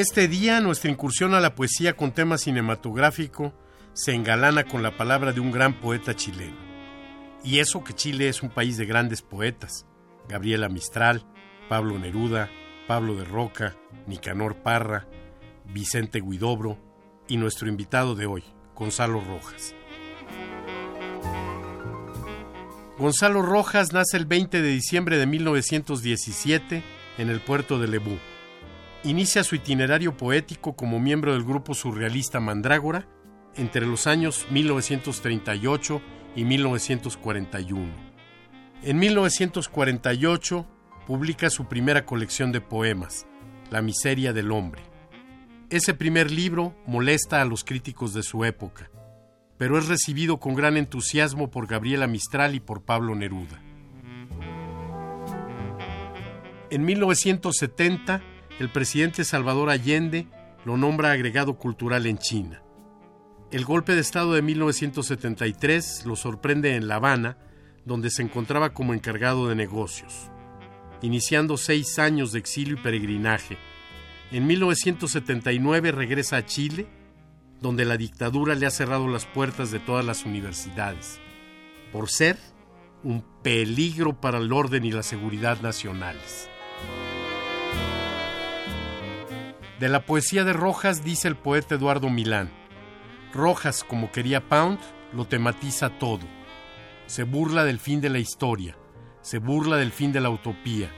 Este día nuestra incursión a la poesía con tema cinematográfico se engalana con la palabra de un gran poeta chileno. Y eso que Chile es un país de grandes poetas. Gabriela Mistral, Pablo Neruda, Pablo de Roca, Nicanor Parra, Vicente Guidobro y nuestro invitado de hoy, Gonzalo Rojas. Gonzalo Rojas nace el 20 de diciembre de 1917 en el puerto de Lebú. Inicia su itinerario poético como miembro del grupo surrealista Mandrágora entre los años 1938 y 1941. En 1948 publica su primera colección de poemas, La miseria del hombre. Ese primer libro molesta a los críticos de su época, pero es recibido con gran entusiasmo por Gabriela Mistral y por Pablo Neruda. En 1970, el presidente Salvador Allende lo nombra agregado cultural en China. El golpe de Estado de 1973 lo sorprende en La Habana, donde se encontraba como encargado de negocios, iniciando seis años de exilio y peregrinaje. En 1979 regresa a Chile, donde la dictadura le ha cerrado las puertas de todas las universidades, por ser un peligro para el orden y la seguridad nacionales. De la poesía de Rojas dice el poeta Eduardo Milán, Rojas, como quería Pound, lo tematiza todo. Se burla del fin de la historia, se burla del fin de la utopía,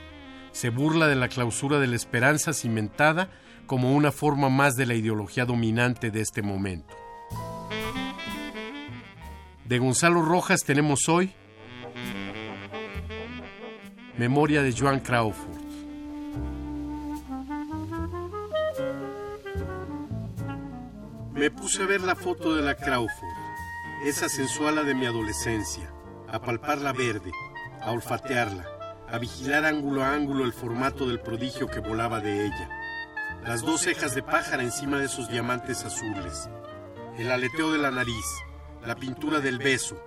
se burla de la clausura de la esperanza cimentada como una forma más de la ideología dominante de este momento. De Gonzalo Rojas tenemos hoy Memoria de Joan Crawford. Me puse a ver la foto de la Crawford, esa sensuala de mi adolescencia, a palparla verde, a olfatearla, a vigilar ángulo a ángulo el formato del prodigio que volaba de ella. Las dos cejas de pájara encima de esos diamantes azules, el aleteo de la nariz, la pintura del beso,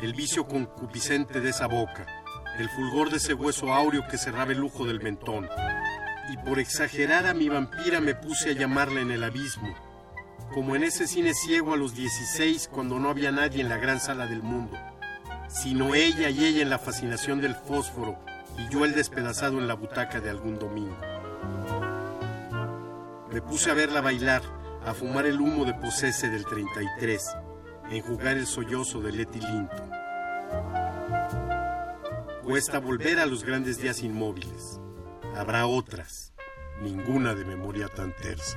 el vicio concupiscente de esa boca, el fulgor de ese hueso áureo que cerraba el lujo del mentón. Y por exagerar a mi vampira me puse a llamarla en el abismo, como en ese cine ciego a los 16 cuando no había nadie en la gran sala del mundo, sino ella y ella en la fascinación del fósforo y yo el despedazado en la butaca de algún domingo. Me puse a verla bailar, a fumar el humo de posese del 33, a enjugar el sollozo de Letty Linton. Cuesta volver a los grandes días inmóviles. Habrá otras, ninguna de memoria tan tersa.